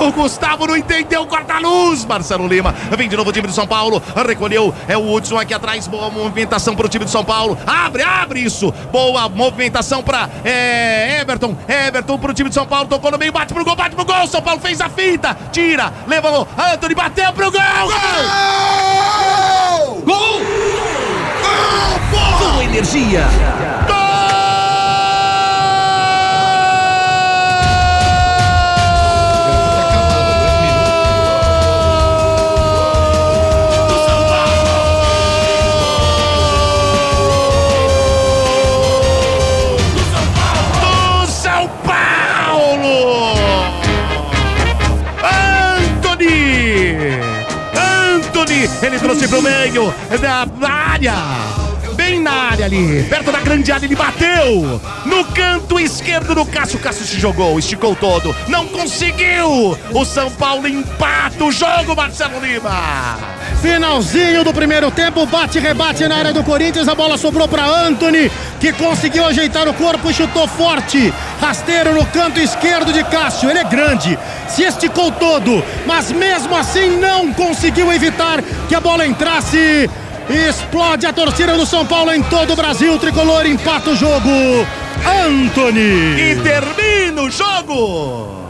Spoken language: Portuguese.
O Gustavo não entendeu, corta a luz. Marcelo Lima vem de novo o time do São Paulo. Recolheu, é o Hudson aqui atrás. Boa movimentação para o time do São Paulo. Abre, abre isso. Boa movimentação para é, Everton. Everton para o time do São Paulo. Tocou no meio, bate pro gol, bate pro gol. São Paulo fez a finta. Tira, levou. Anthony bateu pro gol. Gol! Gol! Com energia. Ele trouxe pro meio da área! Bem na área ali, perto da grande área, ele bateu! No canto esquerdo do Cássio. Cássio se jogou, esticou todo, não conseguiu! O São Paulo empata o jogo, Marcelo Lima! Finalzinho do primeiro tempo, bate-rebate na área do Corinthians, a bola sobrou para Anthony, que conseguiu ajeitar o corpo e chutou forte. Rasteiro no canto esquerdo de Cássio, ele é grande, se esticou todo, mas mesmo assim não conseguiu evitar que a bola entrasse. Explode a torcida do São Paulo em todo o Brasil, tricolor empata o jogo. Anthony! E termina o jogo!